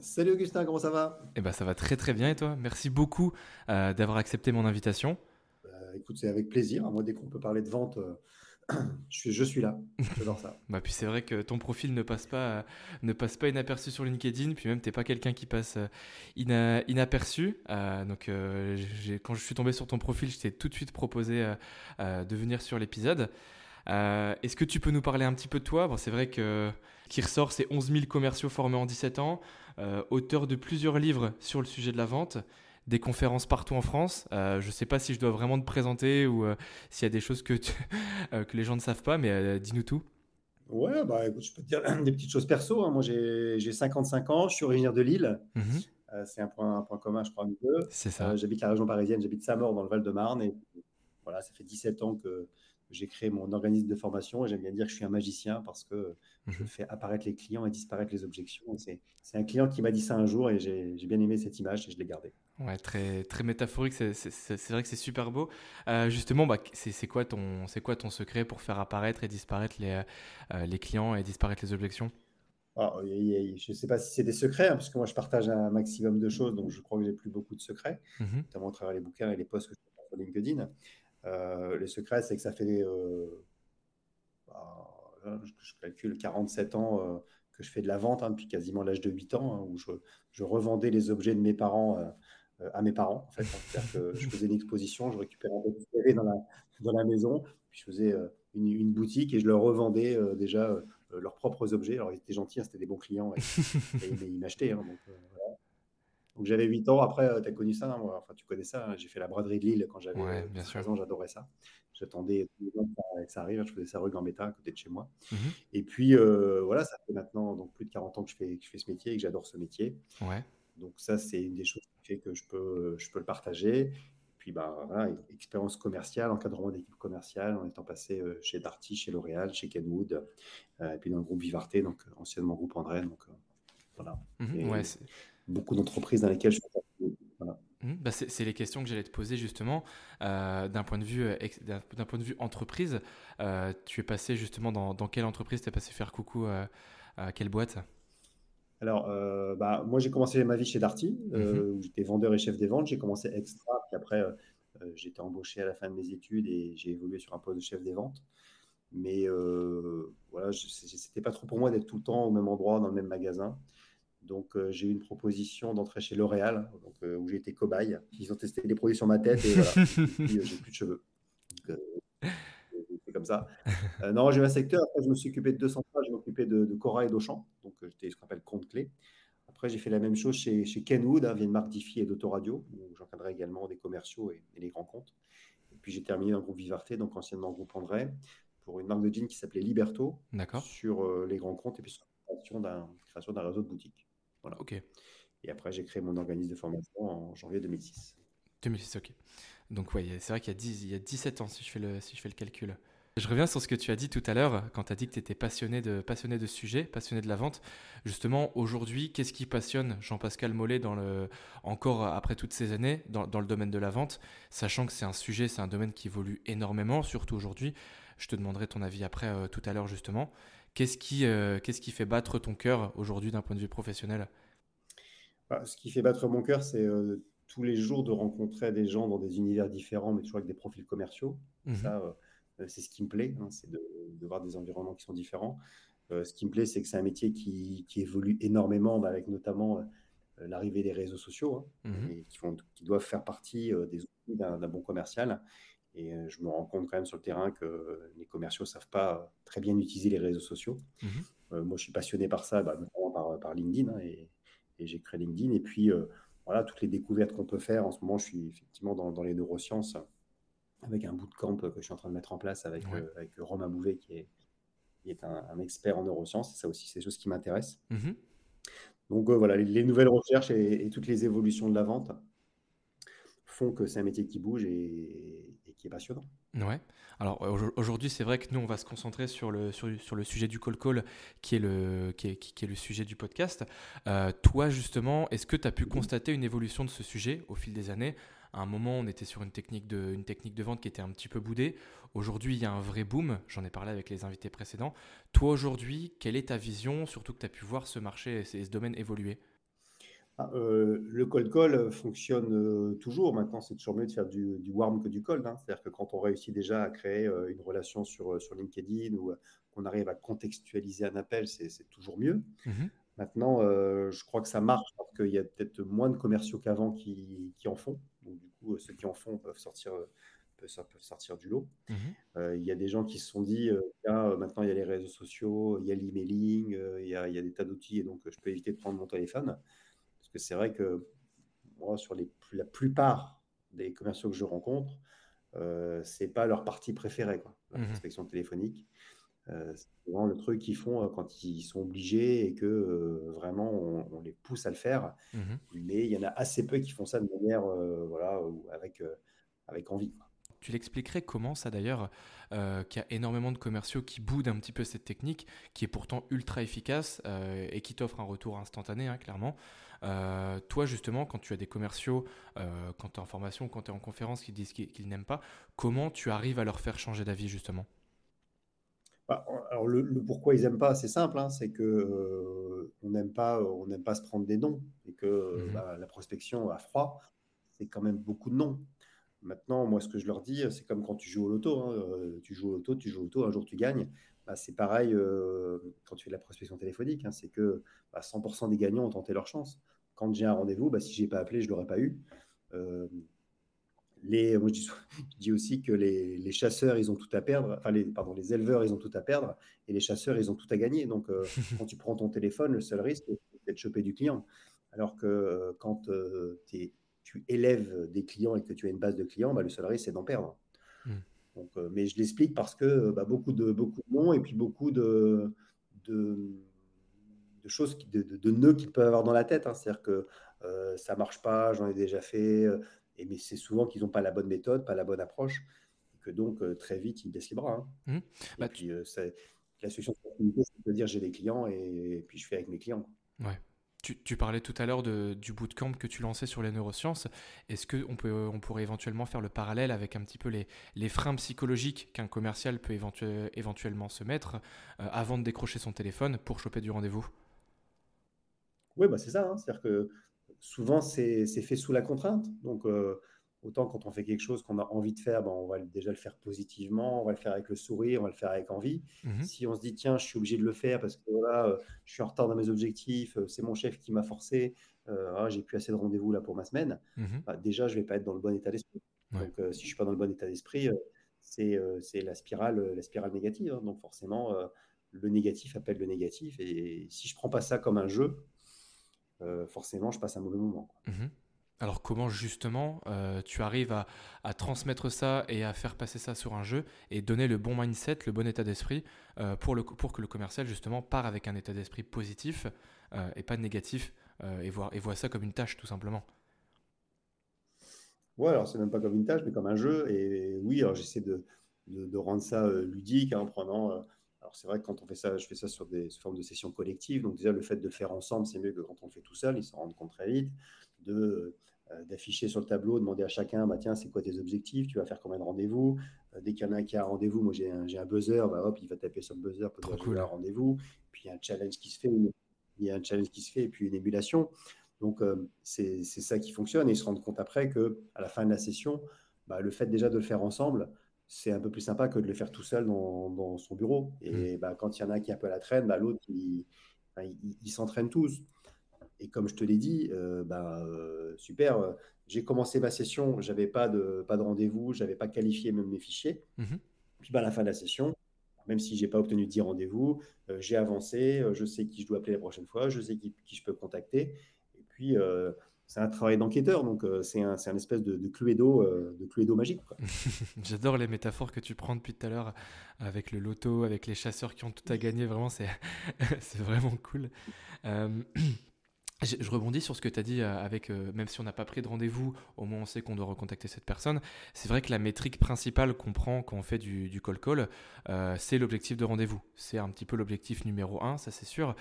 Salut Augustin, comment ça va? Eh ben ça va très très bien et toi? Merci beaucoup euh, d'avoir accepté mon invitation. Bah, écoute, c'est avec plaisir. Moi, dès qu'on peut parler de vente, euh, je, suis, je suis là. J'adore ça. bah, puis c'est vrai que ton profil ne passe pas, ne passe pas inaperçu sur LinkedIn, puis même tu n'es pas quelqu'un qui passe euh, inaperçu. donc quand je suis tombé sur ton profil, je t'ai tout de suite proposé de venir sur l'épisode. Est-ce que tu peux nous parler un petit peu de toi? Bon, C'est vrai que qui ressort, c'est 11 000 commerciaux formés en 17 ans. Euh, auteur de plusieurs livres sur le sujet de la vente, des conférences partout en France. Euh, je ne sais pas si je dois vraiment te présenter ou euh, s'il y a des choses que, que les gens ne savent pas, mais dis-nous tout. Ouais, bah écoute, je peux te dire des petites choses perso. Hein. Moi, j'ai 55 ans, je suis originaire de Lille. Mhm. c'est un point, un point commun, je crois, nous deux. C'est ça. j'habite la région parisienne, j'habite Samor dans le Val-de-Marne. Et voilà, ça fait 17 ans que, j'ai créé mon organisme de formation et j'aime bien dire que je suis un magicien parce que je mhm. fais apparaître les clients et disparaître les objections. C'est un client qui m'a dit ça un jour et j'ai bien aimé cette image et je l'ai gardée. Ouais, très, très métaphorique, c'est vrai que c'est super beau. Euh, justement, bah, c'est quoi, ton, quoi ton secret pour faire apparaître et disparaître les, euh, les clients et disparaître les objections? Ah, je ne sais pas si c'est des secrets, hein, parce que moi je partage un maximum de choses, donc je crois que j'ai plus beaucoup de secrets, mhm. notamment à travers les bouquins et les posts que je fais sur LinkedIn. Euh, le secret, c'est que ça fait, euh, bah, je, calcule 47 ans euh, que je fais de la vente, hein, depuis quasiment l'âge de 8 ans, hein, où je, revendais les objets de mes parents à mes parents. En fait, hein. que je faisais une exposition, je récupérais un peu dans la, dans la maison, puis je faisais une, boutique et je leur revendais déjà leurs propres objets. Alors, ils étaient gentils, c'était des bons clients et, ils m'achetaient. donc, donc j'avais 8 ans. Après, euh, tu as connu ça, hein, enfin, tu connais ça. Hein. J'ai fait la braderie de Lille quand j'avais ouais, 13 ans, j'adorais ça. J'attendais que ça arrive. Je faisais ça rue Gambetta à côté de chez moi. Mmh et puis euh, voilà, ça fait maintenant donc, plus de 40 ans que je fais, que je fais ce métier et que j'adore ce métier. Ouais. Donc ça, c'est une des choses qui fait que je peux, je peux le partager. Puis bah, voilà, expérience commerciale, encadrement d'équipe commerciale, en étant passé euh, chez Darty, chez L'Oréal, chez Kenwood, et puis dans le groupe Vivarté, donc anciennement groupe André. Donc voilà. Mmh ouais, beaucoup d'entreprises dans lesquelles je suis. Mmh, bah c'est les questions que j'allais te poser justement euh, d'un point de vue euh, d'un point de vue entreprise. Euh, tu es passé justement dans, dans quelle entreprise Tu es passé faire coucou à quelle boîte? Alors bah, moi j'ai commencé ma vie chez Darty mmh où j'étais vendeur et chef des ventes. J'ai commencé extra puis après j'ai été embauché à la fin de mes études et j'ai évolué sur un poste de chef des ventes. Mais voilà, c'était pas trop pour moi d'être tout le temps au même endroit dans le même magasin. Donc, euh, j'ai eu une proposition d'entrer chez L'Oréal, euh, où j'ai été cobaye. Ils ont testé des produits sur ma tête et voilà, euh, j'ai plus de cheveux. c'est comme ça. non, j'ai eu un secteur. Après, je me suis occupé de 200 pages, je m'occupais de, de Cora et d'Auchan. Donc, j'étais ce qu'on appelle compte clé. Après, j'ai fait la même chose chez, chez Kenwood, hein, via une marque Diffie et d'Autoradio, où j'encadrais également des commerciaux et, les grands comptes. Et puis, j'ai terminé dans le groupe Vivarté, donc anciennement groupe André, pour une marque de jeans qui s'appelait Liberto, sur les grands comptes et puis sur la création d'un réseau de boutiques. Voilà. Ok. Et après, j'ai créé mon organisme de formation en janvier 2006. 2006, ok. Donc, ouais, c'est vrai qu'il y, a il y a 17 ans, si je, fais le, si je fais le calcul. Je reviens sur ce que tu as dit tout à l'heure, quand tu as dit que tu étais passionné de, passionné de sujet, passionné de la vente. Justement, aujourd'hui, qu'est-ce qui passionne Jean-Pascal Mollet, dans le, encore après toutes ces années, dans, dans le domaine de la vente, sachant que c'est un sujet, c'est un domaine qui évolue énormément, surtout aujourd'hui? Je te demanderai ton avis après, euh, tout à l'heure, justement. Qu'est-ce qui, euh, qu'est-ce qui fait battre ton cœur aujourd'hui d'un point de vue professionnel? Bah, Ce qui fait battre mon cœur, c'est euh, tous les jours de rencontrer des gens dans des univers différents, mais toujours avec des profils commerciaux. Mmh Ça, euh, c'est ce qui me plaît, hein, c'est de, voir des environnements qui sont différents. ce qui me plaît, c'est que c'est un métier qui, qui évolue énormément, bah, avec notamment l'arrivée des réseaux sociaux, hein, mmh et qui, qui, doivent faire partie des outils d'un bon commercial. Et je me rends compte quand même sur le terrain que les commerciaux ne savent pas très bien utiliser les réseaux sociaux. Mmh moi, je suis passionné par ça, bah, notamment par, par LinkedIn, hein, et, j'ai créé LinkedIn. Et puis, voilà, toutes les découvertes qu'on peut faire. En ce moment, je suis effectivement dans, les neurosciences avec un bootcamp que je suis en train de mettre en place avec, avec Romain Bouvet, qui est, qui est un, expert en neurosciences. Ça aussi, c'est des choses qui m'intéressent. Mmh Donc voilà, les, nouvelles recherches et, toutes les évolutions de la vente font que c'est un métier qui bouge et, qui est passionnant. Ouais. Alors aujourd'hui, c'est vrai que nous, on va se concentrer sur le, sujet du call call, qui est le, qui, est le sujet du podcast. Euh, toi, justement, est-ce que tu as pu constater une évolution de ce sujet au fil des années? À un moment, on était sur une technique de, une technique de vente qui était un petit peu boudée. Aujourd'hui, il y a un vrai boom. J'en ai parlé avec les invités précédents. Toi, aujourd'hui, quelle est ta vision, surtout que tu as pu voir ce marché et ce domaine évoluer ah, euh, le cold call fonctionne euh, toujours. Maintenant, c'est toujours mieux de faire du, warm que du cold. Hein. C'est-à-dire que quand on réussit déjà à créer euh, une relation sur, sur LinkedIn ou qu'on arrive à contextualiser un appel, c'est toujours mieux. Mmh Maintenant, je crois que ça marche parce qu'il y a peut-être moins de commerciaux qu'avant qui, en font. Donc, du coup, ceux qui en font peuvent sortir, peuvent, sortir du lot. Mmh il y a des gens qui se sont dit, maintenant, il y a les réseaux sociaux, il y a l'emailing, il, y a, il y a des tas d'outils, et donc je peux éviter de prendre mon téléphone. Parce que c'est vrai que moi, sur les, la plupart des commerciaux que je rencontre, euh, c'est pas leur partie préférée, quoi, la mmh prospection téléphonique. Euh, c'est vraiment le truc qu'ils font euh, quand ils sont obligés et que euh, vraiment on, les pousse à le faire. Mmh Mais il y en a assez peu qui font ça de manière voilà, avec, avec envie. Tu l'expliquerais comment ça d'ailleurs, qu'il y a énormément de commerciaux qui boudent un petit peu cette technique, qui est pourtant ultra efficace et qui t'offre un retour instantané, hein, clairement. Euh, toi, justement, quand tu as des commerciaux, euh, quand tu es en formation, quand tu es en conférence qui disent qu'ils n'aiment pas, comment tu arrives à leur faire changer d'avis, justement? Bah, alors le, pourquoi ils n'aiment pas, c'est simple, hein, c'est que euh, on n'aime pas, on n'aime pas se prendre des noms et que mmh bah, la prospection à froid, c'est quand même beaucoup de noms. Maintenant, moi, ce que je leur dis, c'est comme quand tu joues au loto. Hein, tu joues au loto, tu joues au loto, un jour tu gagnes. Bah, c'est pareil quand tu fais de la prospection téléphonique. Hein, c'est que 100% bah, des gagnants ont tenté leur chance. Quand j'ai un rendez-vous, bah, si je n'ai pas appelé, je ne l'aurais pas eu. les, moi, je, dis, aussi que les, chasseurs, ils ont tout à perdre. Enfin, les, pardon, les éleveurs, ils ont tout à perdre. Et les chasseurs, ils ont tout à gagner. Donc, quand tu prends ton téléphone, le seul risque, c'est de choper du client. Alors que quand tu élèves des clients et que tu as une base de clients, le seul risque, c'est d'en perdre. Mmh. Euh, mais je l'explique parce que euh, bah, beaucoup, de, beaucoup de noms et puis beaucoup de, de, choses, de, de, nœuds qu'ils peuvent avoir dans la tête. Hein. C'est-à-dire que euh, ça marche pas, j'en ai déjà fait, et, mais c'est souvent qu'ils n'ont pas la bonne méthode, pas la bonne approche, et que donc très vite ils baissent les bras. Hein. Mmh. Et bah, la solution c'est de dire j'ai des clients et, puis je fais avec mes clients. Ouais. Tu, parlais tout à l'heure du bootcamp que tu lançais sur les neurosciences. Est-ce qu'on on pourrait éventuellement faire le parallèle avec un petit peu les, freins psychologiques qu'un commercial peut éventuellement se mettre euh, avant de décrocher son téléphone pour choper du rendez-vous? Oui, bah c'est ça. Hein. C'est-à-dire que souvent, c'est fait sous la contrainte. Donc, euh, Autant quand on fait quelque chose qu'on a envie de faire, ben on va déjà le faire positivement, on va le faire avec le sourire, on va le faire avec envie. Mmh si on se dit, tiens, je suis obligé de le faire parce que voilà, euh, je suis en retard dans mes objectifs, euh, c'est mon chef qui m'a forcé, euh, ah, j'ai plus assez de rendez-vous là pour ma semaine, mmh bah, déjà, je vais pas être dans le bon état d'esprit. Donc, si je suis pas dans le bon état d'esprit, c'est la spirale, la spirale négative. Hein. Donc, forcément, le négatif appelle le négatif. Et si je prends pas ça comme un jeu, forcément, je passe un mauvais moment. Mmh alors comment justement euh, tu arrives à, transmettre ça et à faire passer ça sur un jeu et donner le bon mindset, le bon état d'esprit euh, pour, pour que le commercial justement part avec un état d'esprit positif euh, et pas négatif et, voit, et voit ça comme une tâche tout simplement? Ouais, alors c'est même pas comme une tâche mais comme un jeu. Et, oui, alors j'essaie de, rendre ça ludique hein, en prenant... alors c'est vrai que quand on fait ça, je fais ça sur des formes de sessions collectives, donc déjà le fait de le faire ensemble, c'est mieux que quand on le fait tout seul, ils s'en rendent compte très vite de euh, d'afficher sur le tableau, demander à chacun, bah, tiens, c'est quoi tes objectifs, tu vas faire combien de rendez-vous? Euh, dès qu'il y en a un qui a un rendez-vous, moi j'ai un, un, buzzer, bah, hop, il va taper sur le buzzer pour dire un rendez-vous. Puis il y a un challenge qui se fait, il y a un challenge qui se fait, et puis une émulation. Donc euh, c'est ça qui fonctionne, et ils se rendent compte après que à la fin de la session, bah, le fait déjà de le faire ensemble, c'est un peu plus sympa que de le faire tout seul dans, dans son bureau. Et mmh. bah, quand il y en a qui est un peu à la traîne, bah, l'autre, il, il, il s'entraîne tous. Et comme je te l'ai dit, bah, super, j'ai commencé ma session, j'avais pas de, pas de rendez-vous, j'avais pas qualifié même mes fichiers. Mmh Puis bah, à la fin de la session, même si j'ai pas obtenu 10 rendez-vous, j'ai avancé, je sais qui je dois appeler la prochaine fois, je sais qui, qui je peux contacter. Et puis, c'est un travail d'enquêteur, donc euh, c'est un, un, espèce de, de cluedo, euh, de cluedo magique. J'adore les métaphores que tu prends depuis tout à l'heure avec le loto, avec les chasseurs qui ont tout à gagner. Vraiment, c'est vraiment cool. Je, rebondis sur ce que tu as dit euh, avec, euh, même si on n'a pas pris de rendez-vous, au moins on sait qu'on doit recontacter cette personne. C'est vrai que la métrique principale qu'on prend quand on fait du, du call call, euh, c'est l'objectif de rendez-vous. C'est un petit peu l'objectif numéro un, ça c'est sûr.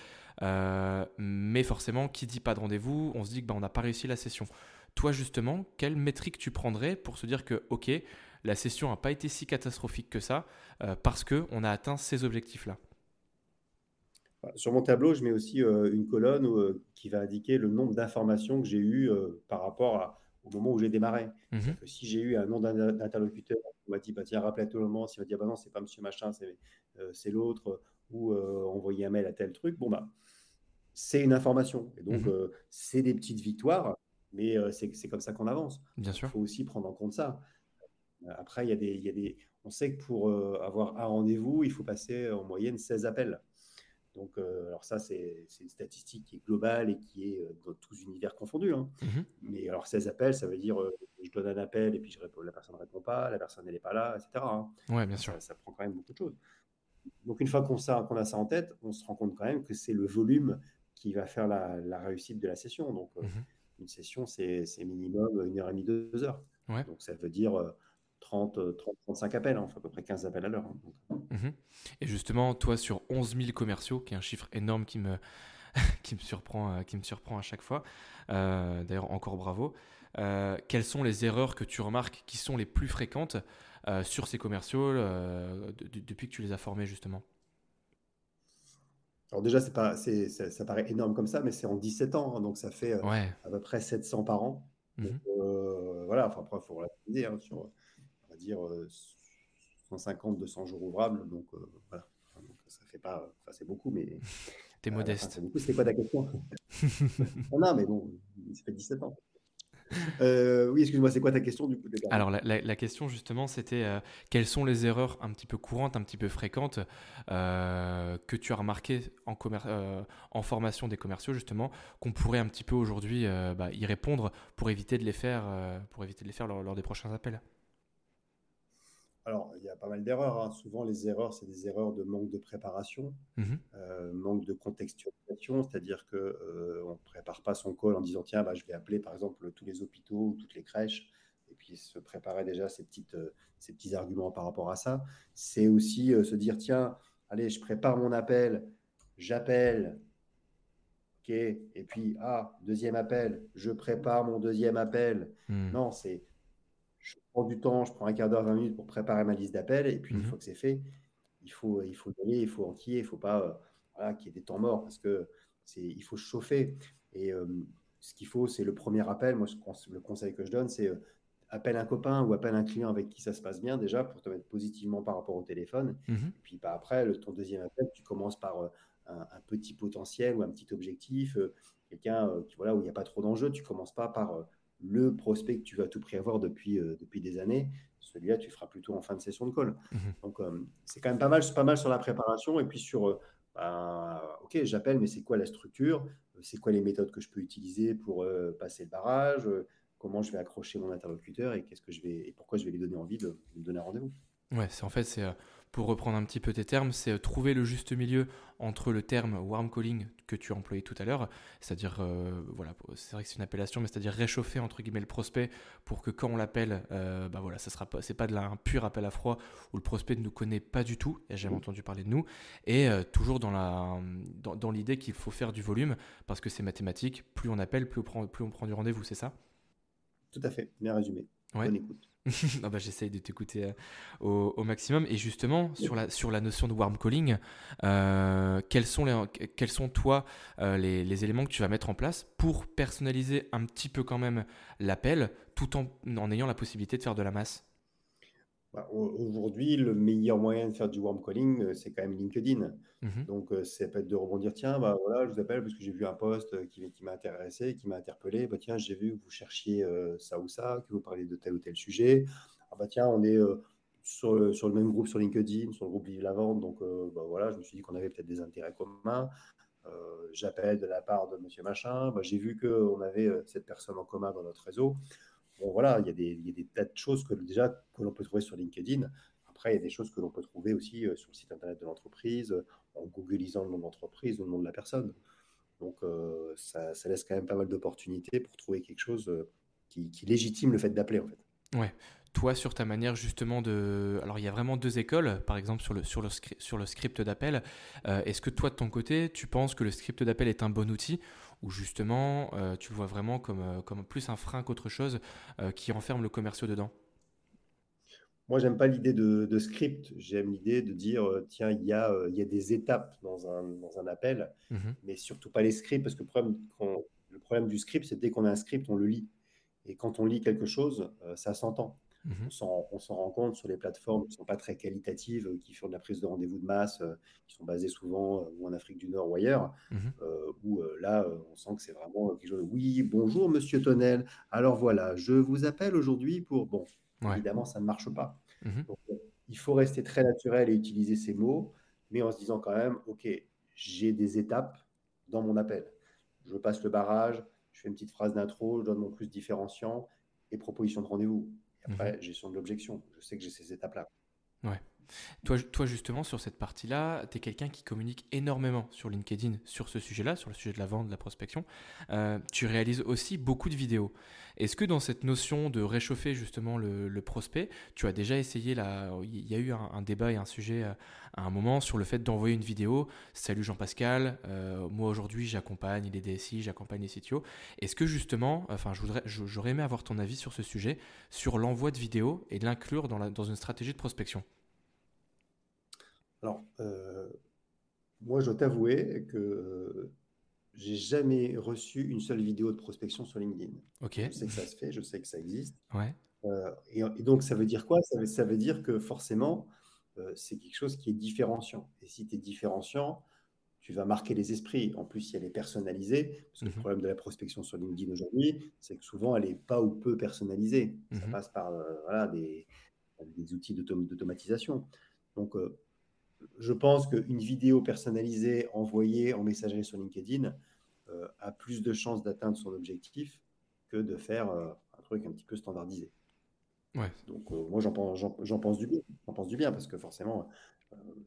mais forcément, qui dit pas de rendez-vous, on se dit que bah, on n'a pas réussi la session. Toi justement, quelle métrique tu prendrais pour se dire que ok, la session n'a pas été si catastrophique que ça, parce qu'on a atteint ces objectifs-là? Sur mon tableau, je mets aussi euh, une colonne euh, qui va indiquer le nombre d'informations que j'ai eues euh, par rapport au moment où j'ai démarré. Mmh si j'ai eu un nom d'interlocuteur, on m'a dit bah, tiens, rappelez à tout le monde, s'il va dire bah non, c'est pas monsieur machin, c'est l'autre, ou envoyer un mail à tel truc, bon, bah, c'est une information. Et donc, mmh c'est des petites victoires, mais c'est comme ça qu'on avance. Bien sûr. Il faut aussi prendre en compte ça. Après, il y, a des, il y a des, on sait que pour avoir un rendez-vous, il faut passer en moyenne 16 appels. Donc, euh, alors ça, c'est une statistique qui est globale et qui est euh, dans tous univers confondus. Hein. Mmh Mais alors, 16 appels, ça veut dire euh, je donne un appel et puis je réponds, la personne ne répond pas, la personne n'est pas là, etc. Hein. Ouais, bien sûr. Ça, prend quand même beaucoup de choses. Donc, une fois qu'on a ça en tête, on se rend compte quand même que c'est le volume qui va faire la, réussite de la session. Donc, mmh une session, c'est minimum une heure et demie, deux heures. Ouais. Donc, ça veut dire 30, 30, 35 appels, hein, à peu près 15 appels à l'heure. Hein, mhm. Et justement, toi, sur 11 000 commerciaux, qui est un chiffre énorme qui me, qui me, surprend, euh, qui me surprend à chaque fois, euh, d'ailleurs, encore bravo, euh, quelles sont les erreurs que tu remarques qui sont les plus fréquentes sur ces commerciaux depuis que tu les as formés, justement? Alors déjà, c'est pas, c'est, ça, paraît énorme comme ça, mais c'est en 17 ans, hein, donc ça fait à peu près 700 par an. Mhm. voilà, enfin après, il faut relativiser hein, sur, dire 150, euh, 200 jours ouvrables. Donc euh, voilà, ça fait pas, enfin, c'est beaucoup, mais. T'es modeste. c'est beaucoup, c'est quoi ta question? Non, mais bon, ça fait 17 ans. Euh, oui, excuse-moi, c'est quoi ta question du coup Alors la, question justement, c'était quelles sont les erreurs un petit peu courantes, un petit peu fréquentes que tu as remarquées en, en formation des commerciaux justement, qu'on pourrait un petit peu aujourd'hui bah, y répondre pour éviter de les faire, pour éviter de les faire lors des prochains appels? Alors, il y a pas mal d'erreurs. Hein. Souvent, les erreurs, c'est des erreurs de manque de préparation, mmh euh, manque de contextualisation, c'est-à-dire qu'on euh, ne prépare pas son call en disant tiens, bah, je vais appeler par exemple tous les hôpitaux ou toutes les crèches, et puis se préparer déjà ces, petites, euh, ces petits arguments par rapport à ça. C'est aussi se dire tiens, allez, je prépare mon appel, j'appelle, ok, et puis, ah, deuxième appel, je prépare mon deuxième appel. Mmh. Non, c'est prends du temps, je prends un quart d'heure, 20 minutes pour préparer ma liste d'appels. Et puis, une mhm. fois que c'est fait, il faut, il faut donner, il faut enquiller, il ne faut pas euh, voilà, qu'il y ait des temps morts parce que c'est, il faut chauffer. Et euh, ce qu'il faut, c'est le premier appel. Moi, le conseil que je donne, c'est euh, appelle un copain ou appelle un client avec qui ça se passe bien déjà pour te mettre positivement par rapport au téléphone. Mhm. Et puis bah, après, le, ton deuxième appel, tu commences par un, petit potentiel ou un petit objectif, quelqu'un qui voilà où il n'y a pas trop d'enjeux. Tu commences pas par le prospect que tu vas à tout prix avoir depuis, euh, depuis des années, celui-là, tu feras plutôt en fin de session de call. Mhm. Donc, euh, c'est quand même pas mal, pas mal sur la préparation. Et puis sur, euh, bah, OK, j'appelle, mais c'est quoi la structure? C'est quoi les méthodes que je peux utiliser pour passer le barrage? Comment je vais accrocher mon interlocuteur et, qu'est-ce que je vais, et pourquoi je vais lui donner envie de, de me donner un rendez-vous? Ouais, c'est en fait, c'est pour reprendre un petit peu tes termes, c'est euh, trouver le juste milieu entre le terme warm calling que tu as employé tout à l'heure, c'est-à-dire, euh, voilà, c'est vrai que c'est une appellation, mais c'est-à-dire réchauffer entre guillemets le prospect pour que quand on l'appelle, euh, bah voilà, ça sera pas, c'est pas de la, un pur appel à froid où le prospect ne nous connaît pas du tout, et j'ai jamais entendu parler de nous, et toujours dans la, dans, l'idée qu'il faut faire du volume parce que c'est mathématique, plus on appelle, plus on prend, plus on prend du rendez-vous, c'est ça? Tout à fait, bien résumé. Bonne écoute. bah, J'essaye de t'écouter euh, au, maximum. Et justement, sur la, sur la notion de warm calling, euh, quels, sont les, quels sont toi euh, les, les, éléments que tu vas mettre en place pour personnaliser un petit peu quand même l'appel tout en, en ayant la possibilité de faire de la masse? Aujourd'hui, le meilleur moyen de faire du warm calling, euh, c'est quand même LinkedIn. Mmh Donc, euh, c'est peut-être de rebondir, tiens, bah voilà, je vous appelle parce que j'ai vu un post euh, qui, qui m'a intéressé, qui m'a interpellé. Bah, tiens, j'ai vu que vous cherchiez ça ou ça, que vous parliez de tel ou tel sujet. Ah, bah, tiens, on est sur, le, sur le même groupe sur LinkedIn, sur le groupe Vive la Vente. Donc, bah, voilà, je me suis dit qu'on avait peut-être des intérêts communs. J'appelle de la part de monsieur machin. Bah, j'ai vu qu'on avait cette personne en commun dans notre réseau. Bon, voilà, il y, a des, y, a des, tas de choses que déjà que l'on peut trouver sur LinkedIn. Après, il y a des choses que l'on peut trouver aussi euh, sur le site internet de l'entreprise, en googlisant le nom d'entreprise ou le nom de la personne. Donc, euh, ça, ça, laisse quand même pas mal d'opportunités pour trouver quelque chose euh, qui, qui, légitime le fait d'appeler, en fait. Ouais. Toi, sur ta manière justement de... Alors, il y a vraiment deux écoles, par exemple sur le, sur le, sur le script d'appel. Est-ce que toi, de ton côté, tu penses que le script d'appel est un bon outil ou justement euh, tu le vois vraiment comme, euh, comme plus un frein qu'autre chose euh, qui renferme le commerciaux dedans Moi, j'aime pas l'idée de, script. J'aime l'idée de dire tiens, il y a, y a des étapes dans un, dans un appel, mmh mais surtout pas les scripts, parce que le problème, le problème du script, c'est dès qu'on a un script, on le lit. Et quand on lit quelque chose, ça s'entend. Mmh on s'en rend compte sur les plateformes qui ne sont pas très qualitatives, qui font de la prise de rendez-vous de masse, euh, qui sont basées souvent euh, ou en Afrique du Nord ou ailleurs, mmh euh, où là, on sent que c'est vraiment quelque chose. Oui, bonjour Monsieur Tonnel. Alors voilà, je vous appelle aujourd'hui pour. Bon, évidemment, ça ne marche pas. Mmh il faut rester très naturel et utiliser ces mots, mais en se disant quand même, OK, j'ai des étapes dans mon appel. Je passe le barrage, je fais une petite phrase d'intro, je donne mon plus différenciant et proposition de rendez-vous. Après, mmh gestion de l'objection. Je sais que j'ai ces étapes-là. Ouais. Toi, toi, justement, sur cette partie-là, tu es quelqu'un qui communique énormément sur LinkedIn sur ce sujet-là, sur le sujet de la vente, de la prospection. Euh, tu réalises aussi beaucoup de vidéos. Est-ce que dans cette notion de réchauffer justement le, prospect, tu as déjà essayé, là, il y a eu un, débat et un sujet euh, à un moment sur le fait d'envoyer une vidéo. Salut Jean-Pascal, euh, moi aujourd'hui j'accompagne les DSI, j'accompagne les CTO. Est-ce que justement, enfin, j'aurais aimé avoir ton avis sur ce sujet, sur l'envoi de vidéos et de l'inclure dans, dans une stratégie de prospection? Alors, euh, moi, je dois t'avouer que euh, j'ai jamais reçu une seule vidéo de prospection sur LinkedIn. Ok. Je sais que ça se fait, je sais que ça existe. Ouais. Euh, et, donc, ça veut dire quoi? Ça veut, dire que forcément, c'est quelque chose qui est différenciant. Et si tu es différenciant, tu vas marquer les esprits. En plus, si elle est personnalisée, parce que le mmh problème de la prospection sur LinkedIn aujourd'hui, c'est que souvent, elle n'est pas ou peu personnalisée. Ça mmh passe par voilà, des, des outils d'automatisation. Donc, je pense qu'une vidéo personnalisée envoyée en messagerie sur LinkedIn euh, a plus de chances d'atteindre son objectif que de faire euh, un truc un petit peu standardisé. Ouais. Donc euh, moi j'en pense, pense, du bien, j'en pense du bien parce que forcément,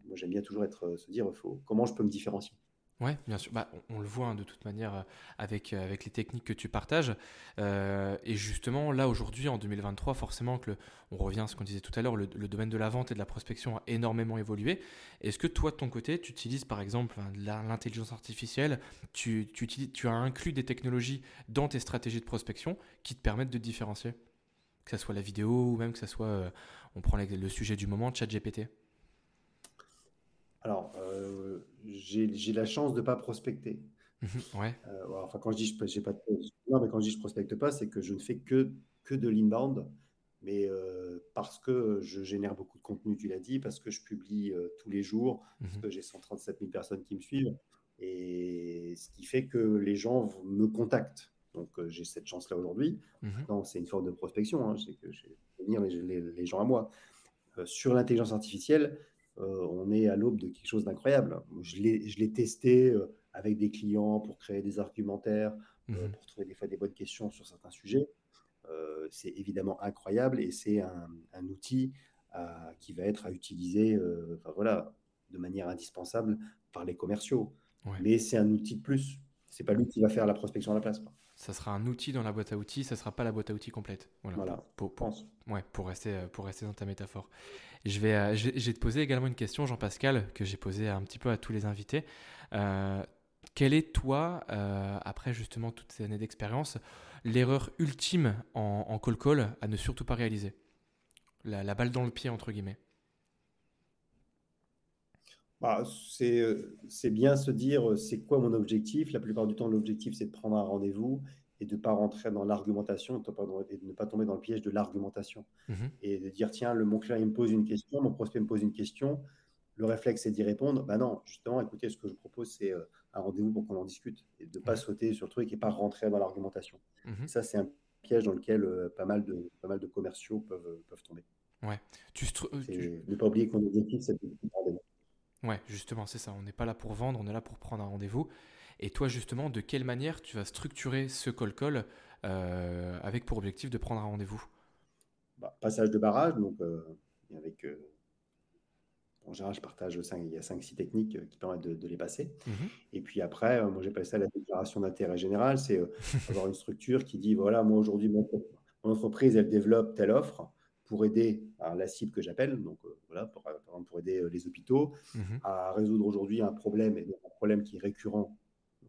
moi j'aime bien toujours être se dire faut, comment je peux me différencier? Oui, bien sûr. Bah, on, le voit hein, de toute manière euh, avec, euh, avec les techniques que tu partages. Euh, et justement, là, aujourd'hui, en 2023, forcément, on revient à ce qu'on disait tout à l'heure, le, domaine de la vente et de la prospection a énormément évolué. Est-ce que toi, de ton côté, tu utilises par exemple l'intelligence artificielle tu, tu, tu as inclus des technologies dans tes stratégies de prospection qui te permettent de te différencier? Que ce soit la vidéo ou même que ce soit, on prend le sujet du moment, ChatGPT? Alors, j'ai la chance de ne pas prospecter. Ouais. Euh, enfin, quand je dis je j'ai pas non, mais quand je dis je prospecte pas, c'est que je ne fais que, que de l'inbound, mais euh, parce que je génère beaucoup de contenu, tu l'as dit, parce que je publie tous les jours, parce mmh que j'ai 137 000 personnes qui me suivent, et ce qui fait que les gens me contactent. Donc, j'ai cette chance-là aujourd'hui. Mmh c'est une forme de prospection, hein, c'est que je vais venir les, les, gens à moi. sur l'intelligence artificielle, euh, on est à l'aube de quelque chose d'incroyable. Je l'ai testé euh, avec des clients pour créer des argumentaires, euh, mmh pour trouver des fois des bonnes questions sur certains sujets. c'est évidemment incroyable et c'est un, outil qui va être à utiliser voilà, de manière indispensable par les commerciaux. Mais c'est un outil de plus. C'est pas lui qui va faire la prospection à la place. Ça sera un outil dans la boîte à outils, ça sera pas la boîte à outils complète. Voilà. Pour, ouais, pour, rester, pour rester dans ta métaphore. Je vais, euh, je, vais te poser également une question, Jean-Pascal, que j'ai posée un petit peu à tous les invités. Euh, quelle est, toi, euh, après justement toutes ces années d'expérience, l'erreur ultime en, call call à ne surtout pas réaliser? La, balle dans le pied, entre guillemets bah, c'est bien se dire c'est quoi mon objectif. La plupart du temps, l'objectif, c'est de prendre un rendez-vous et de ne pas rentrer dans l'argumentation et de ne pas tomber dans le piège de l'argumentation. Mmh et de dire, tiens, le, mon client il me pose une question, mon prospect me pose une question, le réflexe c'est d'y répondre. Ben non, justement, écoutez, ce que je propose, c'est euh, un rendez-vous pour qu'on en discute et de ne pas sauter sur le truc et pas rentrer dans l'argumentation. Mmh Ça, c'est un piège dans lequel euh, pas, mal de, pas mal de commerciaux peuvent, euh, peuvent tomber. Ouais. Tu, Ne pas oublier que mon objectif, c'est de. Ouais, justement, c'est ça. On n'est pas là pour vendre, on est là pour prendre un rendez-vous. Et toi, justement, de quelle manière tu vas structurer ce call-call avec pour objectif de prendre un rendez-vous? Bah, Passage de barrage, donc avec en général, je partage 5, il y a 5-6 techniques euh, qui permettent de, les passer. Mhm. Et puis après, euh, moi j'ai passé à la déclaration d'intérêt général, c'est euh, avoir une structure qui dit, voilà, moi aujourd'hui, mon, entreprise, elle développe telle offre pour aider la cible que j'appelle, donc voilà, pour, pour aider les hôpitaux mhm. à résoudre aujourd'hui un problème, et un problème qui est récurrent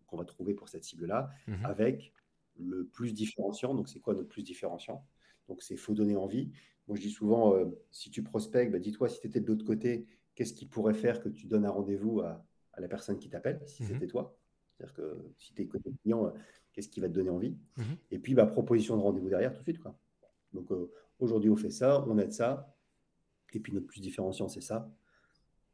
qu'on va trouver pour cette cible-là, mhm. avec le plus différenciant. Donc c'est quoi notre plus différenciant? Donc c'est faut donner envie. Moi je dis souvent, si tu prospectes, bah, dis-toi si tu étais de l'autre côté qu'est-ce qui pourrait faire que tu donnes un rendez-vous à, la personne qui t'appelle, si mhm. c'était toi? C'est-à-dire que si tu es côté client, euh, qu'est-ce qui va te donner envie? Et puis, bah, proposition de rendez-vous derrière tout de suite. Quoi. Donc, euh, aujourd'hui, on fait ça, on aide ça. Et puis, notre plus différenciant, c'est ça.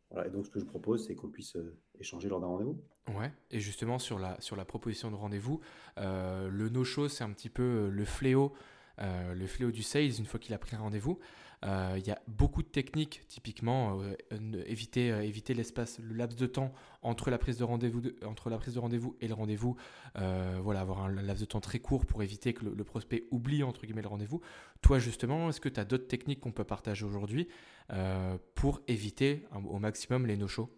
Voilà, et donc, ce que je propose, c'est qu'on puisse euh, échanger lors d'un rendez-vous. Ouais, et justement, sur la, sur la proposition de rendez-vous, le no-show, c'est un petit peu le fléau, le fléau du sales une fois qu'il a pris un rendez-vous. Euh, il y a beaucoup de techniques, typiquement euh, éviter, euh, éviter l'espace, le laps de temps entre la prise de rendez-vous, entre la prise de rendez-vous et le rendez-vous. voilà, avoir un laps de temps très court pour éviter que le, prospect oublie entre guillemets le rendez-vous. Toi justement, est-ce que tu as d'autres techniques qu'on peut partager aujourd'hui pour éviter au maximum les no-shows?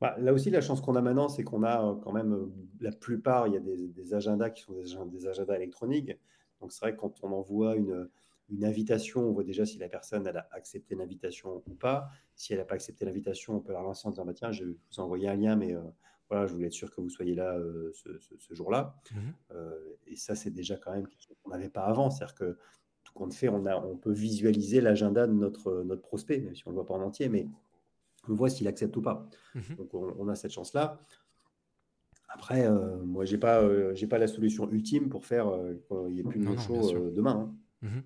Bah, là aussi, la chance qu'on a maintenant, c'est qu'on a quand même la plupart, il y a des, agendas qui sont des, des agendas électroniques. Donc c'est vrai que quand on envoie une, une invitation, on voit déjà si la personne a accepté l'invitation ou pas. Si elle n'a pas accepté l'invitation, on peut la relancer en disant bah, Tiens, je vous ai envoyé un lien, mais euh, voilà, je voulais être sûr que vous soyez là euh, ce, jour-là. Mmh euh, et ça, c'est déjà quand même quelque chose qu'on n'avait pas avant. C'est-à-dire que tout compte fait, on, a, on peut visualiser l'agenda de notre, notre prospect, même si on ne le voit pas en entier, mais on voit s'il accepte ou pas. Mmh Donc, on, a cette chance-là. Après, moi, je n'ai pas, j'ai pas la solution ultime pour faire qu'il n'y ait plus de show demain. Hein. Mmh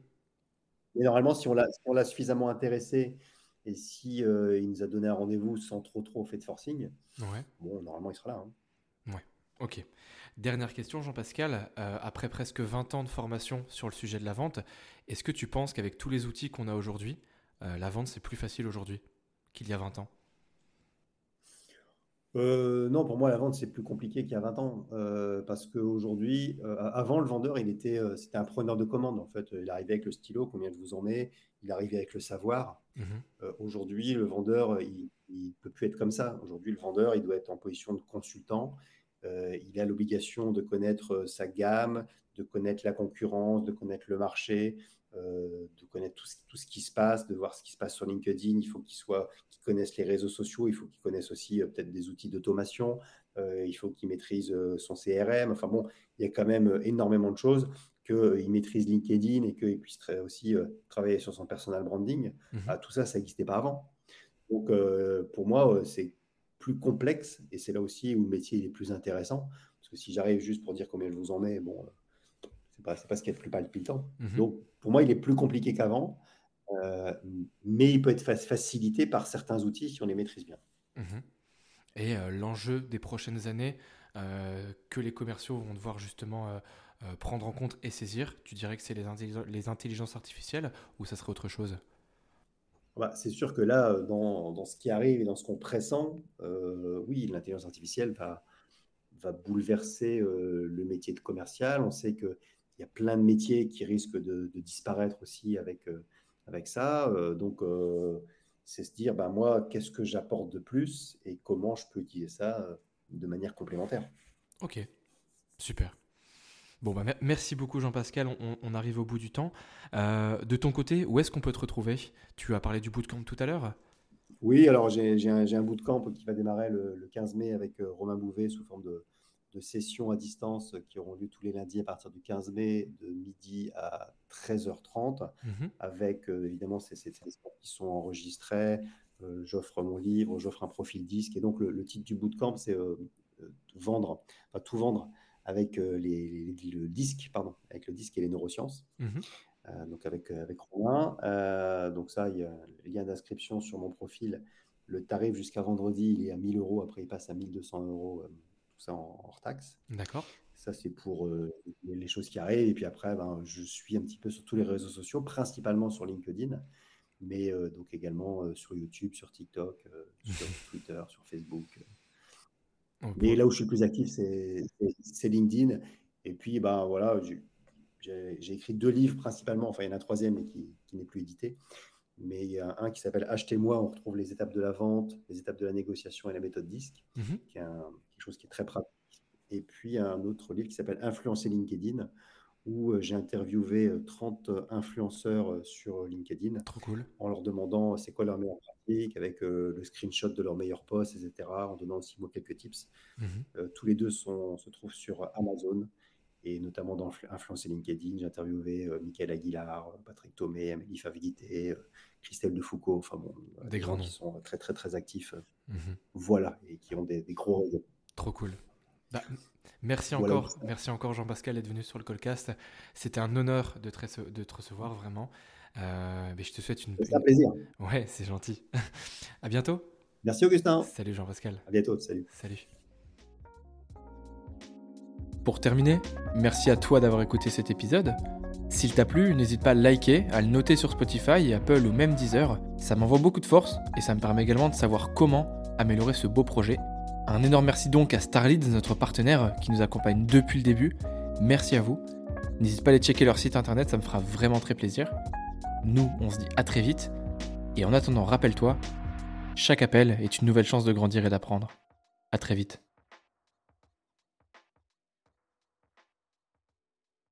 mais normalement, si on l'a suffisamment intéressé et si euh, il nous a donné un rendez-vous sans trop trop fait de forcing, bon, normalement, il sera là. Hein. Ouais, ok. Dernière question, Jean-Pascal. Euh, après presque 20 ans de formation sur le sujet de la vente, est-ce que tu penses qu'avec tous les outils qu'on a aujourd'hui, euh, la vente, c'est plus facile aujourd'hui qu'il y a 20 ans? Euh, non, pour moi, la vente, c'est plus compliqué qu'il y a 20 ans. Euh, parce qu'aujourd'hui, euh, avant, le vendeur, il était, c'était un preneur de commande. En fait, il arrivait avec le stylo, combien je vous en mets, il arrivait avec le savoir. Mmh aujourd'hui, le vendeur, il ne peut plus être comme ça. Aujourd'hui, le vendeur, il doit être en position de consultant. il a l'obligation de connaître sa gamme, de connaître la concurrence, de connaître le marché, euh, de connaître tout ce, tout ce, qui se passe, de voir ce qui se passe sur LinkedIn. Il faut qu'ils soient, qu'ils connaissent les réseaux sociaux. Il faut qu'ils connaissent aussi euh, peut-être des outils d'automation. Euh, il faut qu'ils maîtrisent son CRM. Enfin bon, il y a quand même énormément de choses qu'il maîtrise LinkedIn et qu'il puisse aussi travailler sur son personal branding. Mhm. Ah, tout ça, ça n'existait pas avant. Donc pour moi, c'est plus complexe et c'est là aussi où le métier est plus intéressant. Parce que si j'arrive juste pour dire combien je vous en mets, bon, c'est pas, pas ce qui est le plus palpitant. Mhm. Donc, pour moi, il est plus compliqué qu'avant, euh, mais il peut être facilité par certains outils si on les maîtrise bien. Mhm. Et euh, l'enjeu des prochaines années euh, que les commerciaux vont devoir justement prendre en compte et saisir, tu dirais que c'est les, les, intelligences artificielles ou ça serait autre chose? Bah, c'est sûr que là, dans, dans, ce qui arrive et dans ce qu'on pressent, oui, l'intelligence artificielle va, va bouleverser le métier de commercial. On sait que il y a plein de métiers qui risquent de, disparaître aussi avec, euh, avec ça. Euh, donc, euh, c'est se dire, ben moi, qu'est-ce que j'apporte de plus et comment je peux utiliser ça de manière complémentaire. Ok, super. Bon, bah, merci beaucoup Jean-Pascal, on, arrive au bout du temps. de ton côté, où est-ce qu'on peut te retrouver? Tu as parlé du bootcamp tout à l'heure Oui, alors j'ai un, un bootcamp qui va démarrer le, le 15 mai avec Romain Bouvet sous forme de, de sessions à distance qui auront lieu tous les lundis à partir du 15 mai de midi à 13h30 mhm. avec euh, évidemment ces, ces, qui sont enregistrés. Euh, j'offre mon livre, j'offre un profil disque et donc le, titre du bootcamp c'est euh, vendre, tout vendre avec les, le disque, pardon, avec le disque et les neurosciences. Mmh donc avec, avec Romain. donc ça, il y a le lien d'inscription sur mon profil. Le tarif jusqu'à vendredi, il est à 1000 euros. Après, il passe à 1200 euros, tout ça en, hors taxe. D'accord. Ça, c'est pour les choses qui arrivent. Et puis après, ben, je suis un petit peu sur tous les réseaux sociaux, principalement sur LinkedIn mais donc également sur YouTube, sur TikTok, sur Twitter, sur Facebook. Mais là où je suis le plus actif, c'est LinkedIn. Et puis, ben, voilà, j'ai écrit deux livres principalement. Enfin, il y en a un troisième, mais qui, qui n'est plus édité. Mais il y a un qui s'appelle Achetez-moi. On retrouve les étapes de la vente, les étapes de la négociation et la méthode disque, mmh qui est quelque chose qui est très pratique. Et puis un autre livre qui s'appelle Influencer LinkedIn, où euh, j'ai interviewé 30 euh, influenceurs euh, sur LinkedIn. Trop cool. En leur demandant c'est quoi leur meilleure pratique, avec le screenshot de leur meilleur post, etc. En donnant aussi moi quelques tips. Mhm. tous les deux sont, se trouvent sur Amazon et notamment dans Influencer LinkedIn. J'ai interviewé Michael Aguilar, Patrick Thomé, Amélie Favigité, Christelle Defoucault, enfin bon, des grands qui sont très très très actifs. Mhm. Voilà, et qui ont des, des gros réseaux. Trop cool. Bah, merci encore, merci encore Jean-Pascal d'être venu sur le Colcast. C'était un honneur de te, de te recevoir vraiment. Euh, mais je te souhaite une. C'est un plaisir. Ouais, c'est gentil. à bientôt. Merci Augustin. Salut Jean-Pascal. À bientôt. Salut. Salut. Pour terminer, merci à toi d'avoir écouté cet épisode. S'il t'a plu, n'hésite pas à liker, à le noter sur Spotify, Apple ou même Deezer. Ça m'envoie beaucoup de force et ça me permet également de savoir comment améliorer ce beau projet un énorme merci donc à Starlead, notre partenaire qui nous accompagne depuis le début. Merci à vous. N'hésite pas à aller checker leur site internet, ça me fera vraiment très plaisir. Nous, on se dit à très vite. Et en attendant, rappelle-toi, chaque appel est une nouvelle chance de grandir et d'apprendre. À très vite.